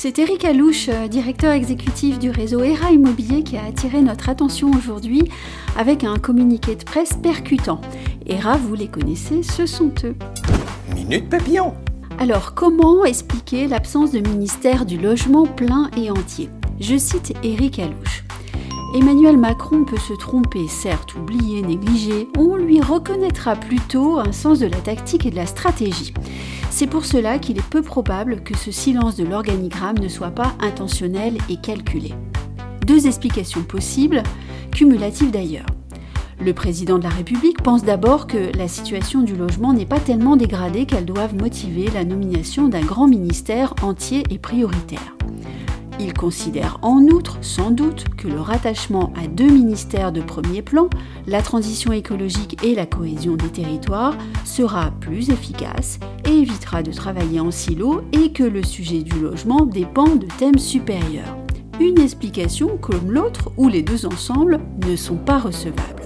C'est Eric Alouche, euh, directeur exécutif du réseau ERA Immobilier, qui a attiré notre attention aujourd'hui avec un communiqué de presse percutant. ERA, vous les connaissez, ce sont eux. Minute papillon Alors, comment expliquer l'absence de ministère du logement plein et entier? Je cite Eric Alouche. Emmanuel Macron peut se tromper, certes, oublier, négliger, on lui reconnaîtra plutôt un sens de la tactique et de la stratégie. C'est pour cela qu'il est peu probable que ce silence de l'organigramme ne soit pas intentionnel et calculé. Deux explications possibles, cumulatives d'ailleurs. Le président de la République pense d'abord que la situation du logement n'est pas tellement dégradée qu'elle doive motiver la nomination d'un grand ministère entier et prioritaire. Il considère en outre, sans doute, que le rattachement à deux ministères de premier plan, la transition écologique et la cohésion des territoires, sera plus efficace évitera de travailler en silo et que le sujet du logement dépend de thèmes supérieurs. Une explication comme l'autre, ou les deux ensemble, ne sont pas recevables.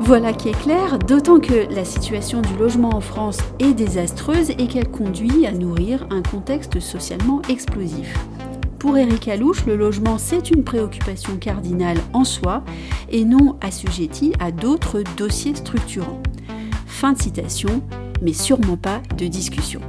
Voilà qui est clair, d'autant que la situation du logement en France est désastreuse et qu'elle conduit à nourrir un contexte socialement explosif. Pour Eric Alouche, le logement, c'est une préoccupation cardinale en soi et non assujettie à d'autres dossiers structurants. Fin de citation, mais sûrement pas de discussion.